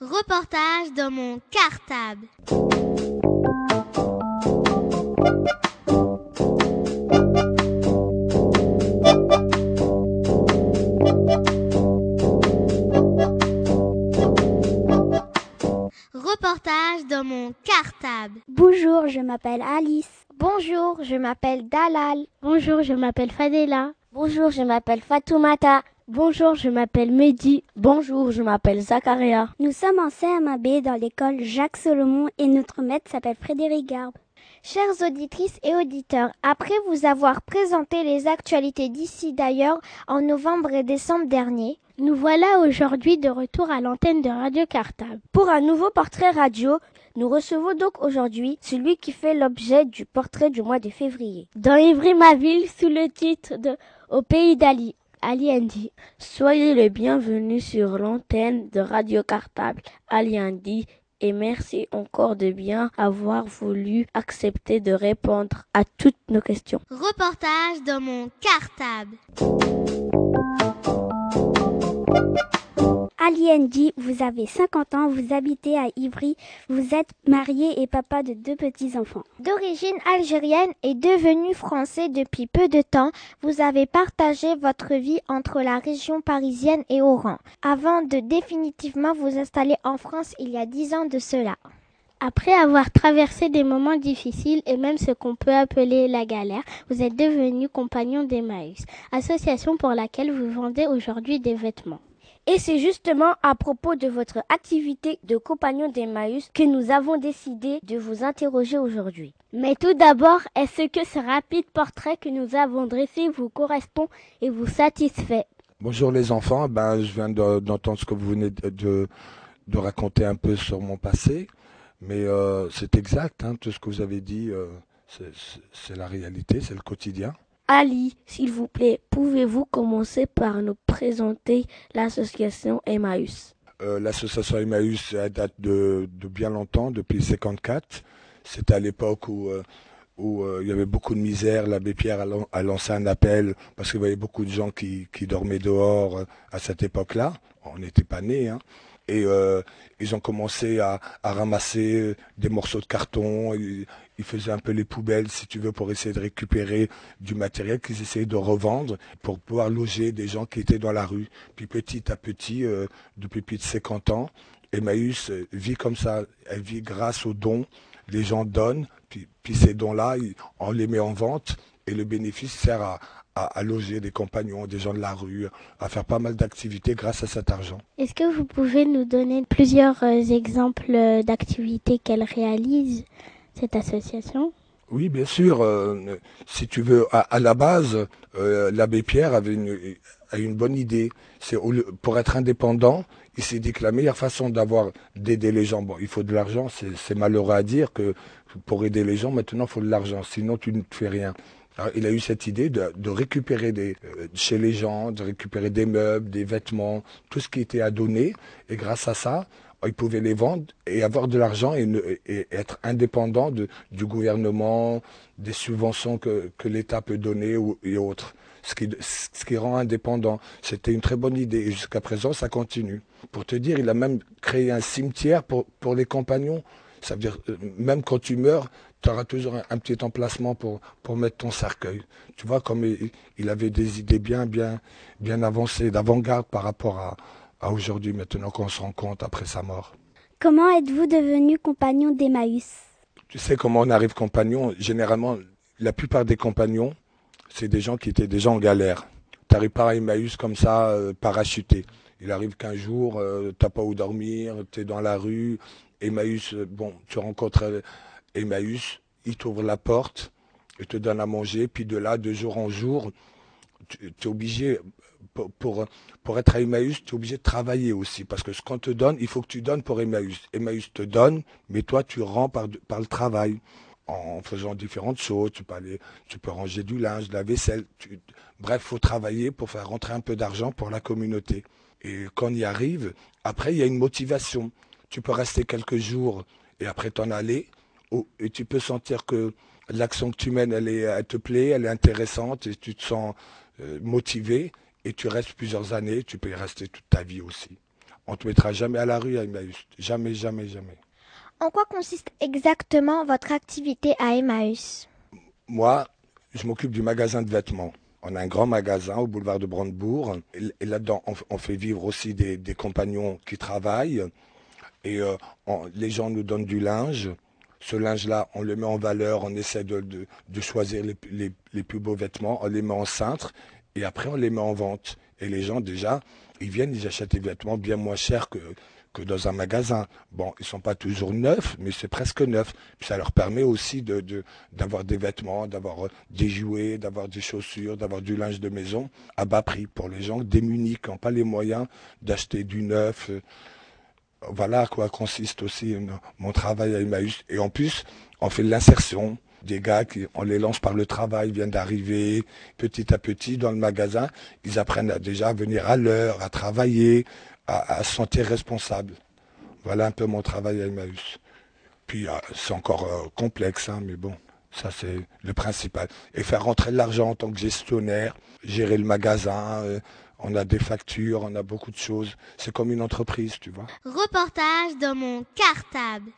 Reportage dans mon cartable. Reportage dans mon cartable. Bonjour, je m'appelle Alice. Bonjour, je m'appelle Dalal. Bonjour, je m'appelle Fadela. Bonjour, je m'appelle Fatoumata. Bonjour, je m'appelle Mehdi. Bonjour, je m'appelle Zakaria. Nous sommes en CMAB dans l'école Jacques Solomon et notre maître s'appelle Frédéric Garbe. Chères auditrices et auditeurs, après vous avoir présenté les actualités d'ici d'ailleurs en novembre et décembre dernier, nous voilà aujourd'hui de retour à l'antenne de Radio Cartable. Pour un nouveau portrait radio, nous recevons donc aujourd'hui celui qui fait l'objet du portrait du mois de février. Dans Ivry ma ville, sous le titre de Au pays d'Ali. Ali Andy. Soyez les bienvenus sur l'antenne de Radio Cartable. Ali Andy et merci encore de bien avoir voulu accepter de répondre à toutes nos questions. Reportage dans mon cartable. Ali Ndi, vous avez 50 ans, vous habitez à Ivry, vous êtes marié et papa de deux petits-enfants. D'origine algérienne et devenu français depuis peu de temps, vous avez partagé votre vie entre la région parisienne et Oran, avant de définitivement vous installer en France il y a dix ans de cela. Après avoir traversé des moments difficiles et même ce qu'on peut appeler la galère, vous êtes devenu compagnon d'Emmaüs, association pour laquelle vous vendez aujourd'hui des vêtements. Et c'est justement à propos de votre activité de compagnon d'Emmaüs que nous avons décidé de vous interroger aujourd'hui. Mais tout d'abord, est-ce que ce rapide portrait que nous avons dressé vous correspond et vous satisfait? Bonjour les enfants, ben, je viens d'entendre ce que vous venez de, raconter un peu sur mon passé, mais euh, c'est exact, hein, tout ce que vous avez dit, euh, c'est la réalité, c'est le quotidien. Ali, s'il vous plaît, pouvez-vous commencer par nous présenter l'association Emmaüs? Euh, L'association Emmaüs date de, bien longtemps, depuis 54. C'était à l'époque où, euh, euh, il y avait beaucoup de misère. L'abbé Pierre a, lancé un appel parce qu'il y avait beaucoup de gens qui, dormaient dehors à cette époque-là. On n'était pas nés. Hein. Et ils ont commencé à, ramasser des morceaux de carton faisaient un peu les poubelles, si tu veux, pour essayer de récupérer du matériel qu'ils essayaient de revendre pour pouvoir loger des gens qui étaient dans la rue. Puis petit à petit, euh, depuis plus de 50 ans, Emmaüs euh, vit comme ça. Elle vit grâce aux dons. Les gens donnent, puis, ces dons-là, on les met en vente et le bénéfice sert à, à, loger des compagnons, des gens de la rue, à faire pas mal d'activités grâce à cet argent. Est-ce que vous pouvez nous donner plusieurs euh, exemples d'activités qu'elle réalise? Cette association Oui, bien sûr. Euh, si tu veux, à, la base, euh, l'abbé Pierre avait une, a une bonne idée. C'est pour être indépendant, il s'est dit que la meilleure façon d'avoir d'aider les gens, bon, il faut de l'argent. C'est malheureux à dire que pour aider les gens, maintenant, il faut de l'argent. Sinon, tu ne fais rien. il a eu cette idée de, récupérer euh, chez les gens, de récupérer des meubles, des vêtements, tout ce qui était à donner. Et grâce à ça, ils pouvaient les vendre et avoir de l'argent et, être indépendant du gouvernement, des subventions que, l'État peut donner et autres. Ce qui, ce qui rend indépendant. C'était une très bonne idée et jusqu'à présent, ça continue. Pour te dire, il a même créé un cimetière pour, pour les compagnons. Ça veut dire, euh, même quand tu meurs, tu auras toujours un, petit emplacement pour, pour mettre ton cercueil. Tu vois, comme il, il avait des idées bien, bien, bien avancées, d'avant-garde par rapport à, à aujourd'hui, maintenant qu'on se rend compte après sa mort. Comment êtes-vous devenu compagnon d'Emmaüs? Tu sais comment on arrive compagnon? Généralement, la plupart des compagnons, c'est des gens qui étaient déjà en galère. Tu n'arrives pas à Emmaüs comme ça, euh, parachuté. Il arrive qu'un jour, euh, tu n'as pas où dormir, tu es dans la rue. Emmaüs, euh, bon, tu rencontres Emmaüs, il t'ouvre la porte, il te donne à manger, puis de là, de jour en jour, tu es obligé, pour, pour, être à Emmaüs, tu es obligé de travailler aussi. Parce que ce qu'on te donne, il faut que tu donnes pour Emmaüs. Emmaüs te donne, mais toi, tu rends par, le travail. En faisant différentes choses. Tu peux, aller, tu peux ranger du linge, de la vaisselle. Tu, bref, faut travailler pour faire rentrer un peu d'argent pour la communauté. Et quand on y arrive, après, il y a une motivation. Tu peux rester quelques jours et après t'en aller. Et tu peux sentir que l'action que tu mènes, elle, est, elle te plaît, elle est intéressante et tu te sens euh, motivé et tu restes plusieurs années, tu peux y rester toute ta vie aussi. On te mettra jamais à la rue à Emmaüs. Jamais, jamais, jamais. En quoi consiste exactement votre activité à Emmaüs? Moi, je m'occupe du magasin de vêtements. On a un grand magasin au boulevard de Brandebourg. Et là-dedans, on, fait vivre aussi des, compagnons qui travaillent. Et euh, les gens nous donnent du linge. Ce linge-là, on le met en valeur, on essaie de, choisir les, plus beaux vêtements, on les met en cintre et après on les met en vente. Et les gens déjà, ils viennent, ils achètent des vêtements bien moins chers que, que dans un magasin. Bon, ils sont pas toujours neufs, mais c'est presque neuf. ça leur permet aussi de, d'avoir des vêtements, d'avoir euh, des jouets, d'avoir des chaussures, d'avoir du linge de maison à bas prix pour les gens démunis qui n'ont pas les moyens d'acheter du neuf. Voilà à quoi consiste aussi euh, mon travail à Emmaüs. Et en plus, on fait de l'insertion des gars qui, on les lance par le travail, viennent d'arriver petit à petit dans le magasin. Ils apprennent déjà à venir à l'heure, à travailler, à, se sentir responsable. Voilà un peu mon travail à Emmaüs. Puis ah, c'est encore euh, complexe, hein, mais bon, ça c'est le principal. Et faire rentrer de l'argent en tant que gestionnaire, gérer le magasin, euh, on a des factures, on a beaucoup de choses. C'est comme une entreprise, tu vois. Reportage dans mon cartable.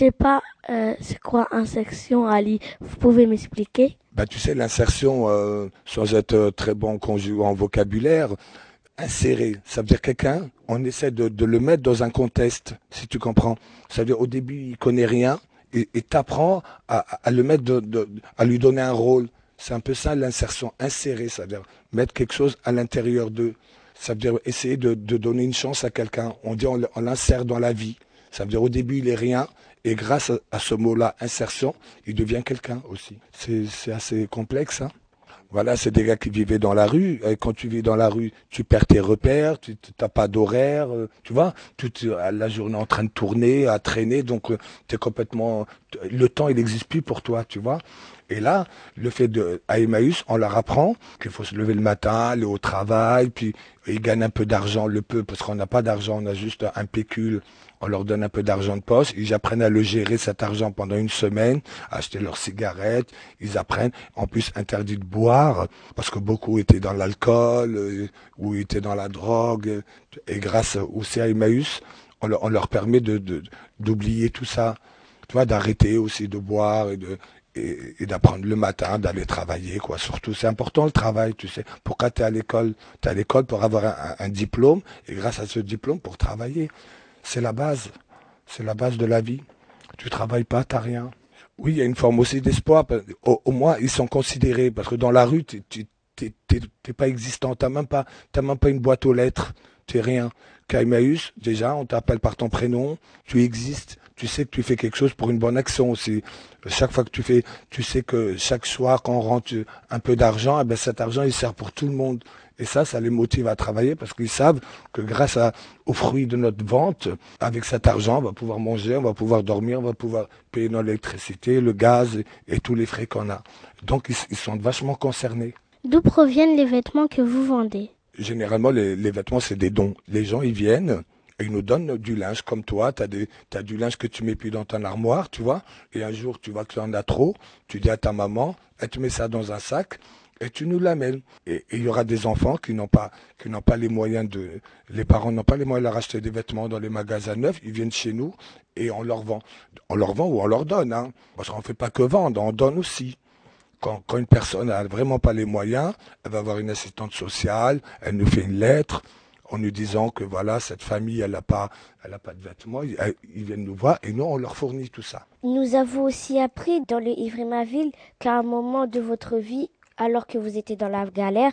Sais pas, euh, c'est quoi insertion, Ali? Vous pouvez m'expliquer? Bah, tu sais, l'insertion, euh, sans être euh, très bon en vocabulaire, insérer, ça veut dire quelqu'un, on essaie de, le mettre dans un contexte, si tu comprends. Ça veut dire au début, il connaît rien, et t'apprends à, à, le mettre, de, à lui donner un rôle. C'est un peu ça l'insertion, insérer, ça veut dire mettre quelque chose à l'intérieur d'eux. Ça veut dire essayer de, donner une chance à quelqu'un. On dit on, on l'insère dans la vie. Ça veut dire au début il est rien, et grâce à, ce mot-là, insertion, il devient quelqu'un aussi. C'est assez complexe. Hein voilà, c'est des gars qui vivaient dans la rue. Et quand tu vis dans la rue, tu perds tes repères, tu n'as pas d'horaire, euh, tu vois. Toute la journée en train de tourner, à traîner, donc euh, tu es complètement... Le temps, il n'existe plus pour toi, tu vois. Et là, le fait de, à Emmaüs, on leur apprend qu'il faut se lever le matin, aller au travail, puis ils gagnent un peu d'argent, le peu, parce qu'on n'a pas d'argent, on a juste un pécule. On leur donne un peu d'argent de poche, ils apprennent à le gérer cet argent pendant une semaine, acheter leurs cigarettes, ils apprennent, en plus interdit de boire, parce que beaucoup étaient dans l'alcool, euh, ou étaient dans la drogue, et grâce au CA Emmaüs, on, leur, permet de, d'oublier tout ça, tu vois, d'arrêter aussi de boire et de, et, d'apprendre le matin, d'aller travailler, quoi. Surtout, c'est important le travail, tu sais. Pourquoi tu es à l'école Tu es à l'école pour avoir un, diplôme, et grâce à ce diplôme, pour travailler. C'est la base. C'est la base de la vie. Tu travailles pas, t'as rien. Oui, il y a une forme aussi d'espoir. Au, moins, ils sont considérés. Parce que dans la rue, tu n'es pas existant. Tu même pas, même pas une boîte aux lettres. Tu n'es rien. Qu'à déjà, on t'appelle par ton prénom. Tu existes. Tu sais que tu fais quelque chose pour une bonne action aussi. Chaque fois que tu fais, tu sais que chaque soir, quand on rentre un peu d'argent, eh ben cet argent, il sert pour tout le monde. Et ça, ça les motive à travailler parce qu'ils savent que grâce aux fruits de notre vente, avec cet argent, on va pouvoir manger, on va pouvoir dormir, on va pouvoir payer notre électricité, le gaz et, tous les frais qu'on a. Donc ils, sont vachement concernés. D'où proviennent les vêtements que vous vendez? Généralement, les, vêtements, c'est des dons. Les gens, ils viennent, ils nous donnent du linge comme toi. Tu as, du linge que tu mets plus dans ton armoire, tu vois. Et un jour, tu vois que tu en as trop. Tu dis à ta maman, elle te met ça dans un sac et tu nous l'amènes. Et il y aura des enfants qui n'ont pas, pas les moyens de, les parents n'ont pas les moyens de leur acheter des vêtements dans les magasins neufs. Ils viennent chez nous et on leur vend. On leur vend ou on leur donne, hein. Parce qu'on fait pas que vendre, on donne aussi. Quand, quand une personne n'a vraiment pas les moyens, elle va avoir une assistante sociale, elle nous fait une lettre en nous disant que voilà, cette famille, elle n'a pas, pas de vêtements, ils, viennent nous voir et nous, on leur fournit tout ça. Nous avons aussi appris dans le Ivry-Maville qu'à un moment de votre vie, alors que vous étiez dans la galère,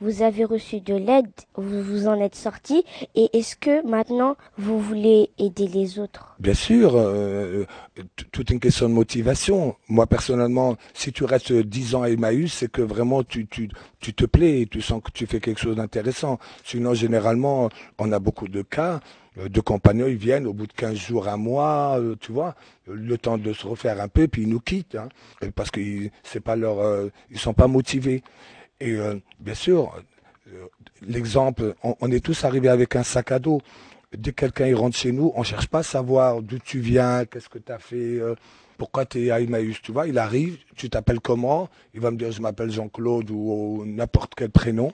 vous avez reçu de l'aide, vous vous en êtes sorti, et est-ce que maintenant vous voulez aider les autres? Bien sûr, euh, toute une question de motivation. Moi personnellement, si tu restes 10 ans à Emmaüs, c'est que vraiment tu, tu, tu te plais, et tu sens que tu fais quelque chose d'intéressant. Sinon, généralement, on a beaucoup de cas euh, de compagnons, ils viennent au bout de 15 jours, un mois, euh, tu vois, le temps de se refaire un peu, puis ils nous quittent, hein, parce qu'ils c'est euh, sont pas motivés. Et bien sûr, l'exemple, on, est tous arrivés avec un sac à dos. Dès que quelqu'un rentre chez nous, on cherche pas à savoir d'où tu viens, qu'est-ce que tu as fait. pourquoi tu es à Emmaüs Tu vois, il arrive, tu t'appelles comment? Il va me dire, je m'appelle Jean-Claude ou, n'importe quel prénom.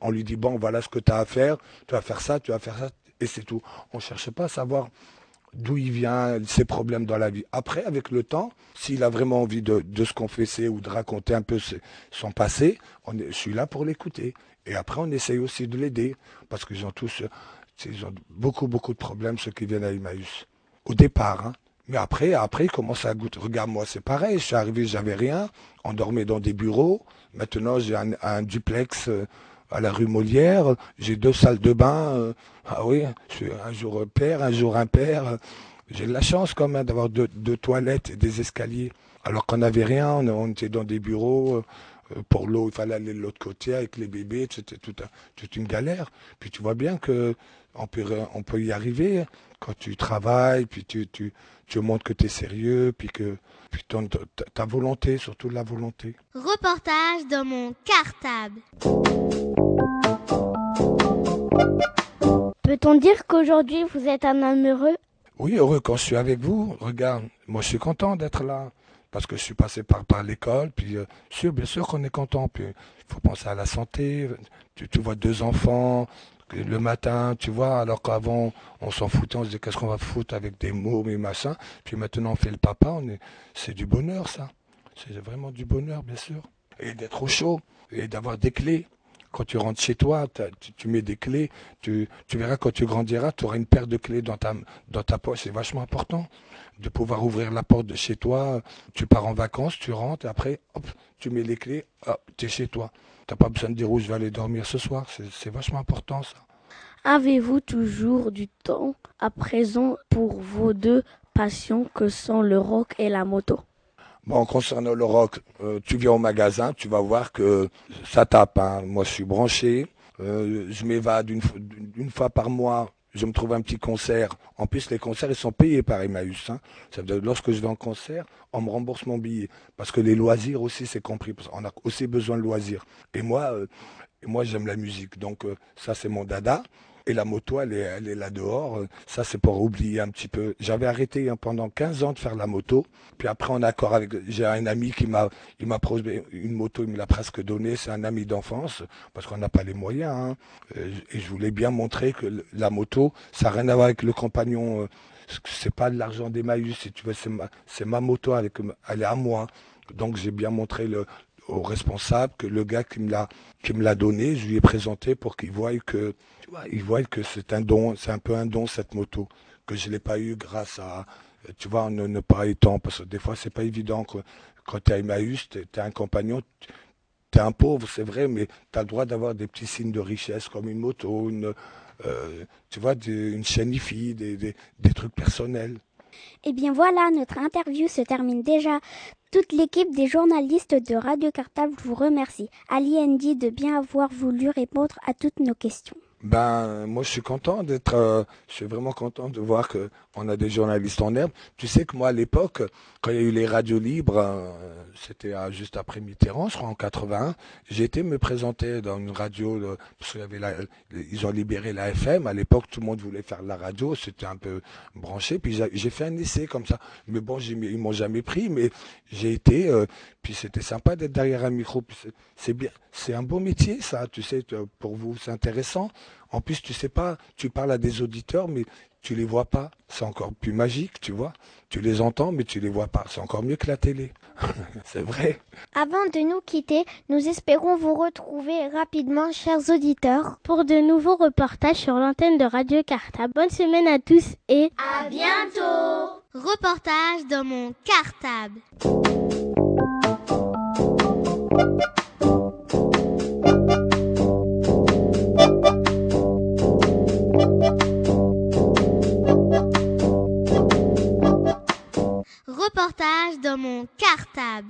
On lui dit, bon, voilà ce que tu as à faire, tu vas faire ça, tu vas faire ça, et c'est tout. On ne cherche pas à savoir d'où il vient, ses problèmes dans la vie. Après, avec le temps, s'il a vraiment envie de, se confesser ou de raconter un peu son passé, on est, je suis là pour l'écouter. Et après, on essaye aussi de l'aider, parce qu'ils ont tous ils ont beaucoup, beaucoup de problèmes, ceux qui viennent à Emmaüs. Au départ, hein. Mais après, après, ils commencent à goûter. Regarde, moi, c'est pareil. Je suis arrivé, j'avais rien. On dormait dans des bureaux. Maintenant, j'ai un, duplex euh, à la rue Molière. J'ai deux salles de bain. Euh, ah oui, je suis un jour père, un jour impair. J'ai de la chance quand même d'avoir deux, toilettes et des escaliers. Alors qu'on n'avait rien, on, était dans des bureaux. Euh, pour l'eau, il fallait aller de l'autre côté avec les bébés. C'était toute, une galère. Puis tu vois bien que on peut, on peut y arriver quand tu travailles, puis tu, montres que tu es sérieux, puis que puis ta volonté, surtout la volonté. Reportage dans mon cartable. Peut-on dire qu'aujourd'hui vous êtes un homme heureux? Oui, heureux quand je suis avec vous. Regarde, moi je suis content d'être là parce que je suis passé par, l'école, puis euh, sûr, bien sûr qu'on est content, puis il faut penser à la santé, tu, vois deux enfants, le matin, tu vois, alors qu'avant, on s'en foutait, on se disait qu'est-ce qu'on va foutre avec des mots et machin. Puis maintenant, on fait le papa, c'est du bonheur, ça. C'est vraiment du bonheur, bien sûr. Et d'être au chaud, et d'avoir des clés. Quand tu rentres chez toi, tu, mets des clés, tu, tu verras quand tu grandiras, tu auras une paire de clés dans ta, dans ta poche. C'est vachement important de pouvoir ouvrir la porte de chez toi. Tu pars en vacances, tu rentres, après, hop, tu mets les clés, hop, tu es chez toi. T'as pas besoin de dire où je vais aller dormir ce soir. C'est vachement important ça. Avez-vous toujours du temps à présent pour vos deux passions que sont le rock et la moto? Bon, concernant le rock, euh, tu viens au magasin, tu vas voir que ça tape. Hein. Moi, je suis branché. Euh, je m'évade une, fois par mois je me trouve un petit concert. En plus, les concerts, ils sont payés par Emmaüs. Hein. Ça veut dire, lorsque je vais en concert, on me rembourse mon billet. Parce que les loisirs aussi, c'est compris. On a aussi besoin de loisirs. Et moi, euh, moi j'aime la musique. Donc, ça, c'est mon dada. La moto, elle est, là dehors. Ça, c'est pour oublier un petit peu. J'avais arrêté hein, pendant 15 ans de faire la moto. Puis après, en accord avec, j'ai un ami qui m'a, il m'a proposé une moto, il me l'a presque donnée. C'est un ami d'enfance, parce qu'on n'a pas les moyens. Hein. Euh, et je voulais bien montrer que la moto, ça n'a rien à voir avec le compagnon. Euh, c'est pas de l'argent d'Emmaüs, si tu veux, c'est ma, c'est ma moto, elle est à moi. Donc j'ai bien montré le, au responsable que le gars qui me l'a qui me l'a donné, je lui ai présenté pour qu'il voie que il que c'est un don, c'est un peu un don cette moto que je l'ai pas eu grâce à tu vois ne, ne pas étant parce que des fois c'est pas évident que, quand tu es à Emmaüs, tu es, un compagnon tu es un pauvre, c'est vrai, mais tu as le droit d'avoir des petits signes de richesse comme une moto, une, euh, tu vois, une chaîne des, des trucs personnels. Eh bien voilà, notre interview se termine déjà. Toute l'équipe des journalistes de Radio Cartable vous remercie. Ali Andy de bien avoir voulu répondre à toutes nos questions. Ben, moi, je suis content d'être, euh, je suis vraiment content de voir que on a des journalistes en herbe. Tu sais que moi, à l'époque, quand il y a eu les radios libres, euh, c'était juste après Mitterrand, je crois, en 81, j'ai été me présenter dans une radio, euh, parce qu'il y ils ont libéré la FM. À l'époque, tout le monde voulait faire de la radio, c'était un peu branché. Puis j'ai fait un essai comme ça. Mais bon, ils m'ont jamais pris, mais j'ai été, puis c'était sympa d'être derrière un micro. C'est bien, c'est un beau métier, ça, tu sais, pour vous, c'est intéressant. En plus, tu sais pas, tu parles à des auditeurs, mais tu les vois pas. C'est encore plus magique, tu vois. Tu les entends, mais tu les vois pas. C'est encore mieux que la télé. c'est vrai. Avant de nous quitter, nous espérons vous retrouver rapidement, chers auditeurs, pour de nouveaux reportages sur l'antenne de Radio Cartable. Bonne semaine à tous et à bientôt. Reportage dans mon cartable. dans mon cartable.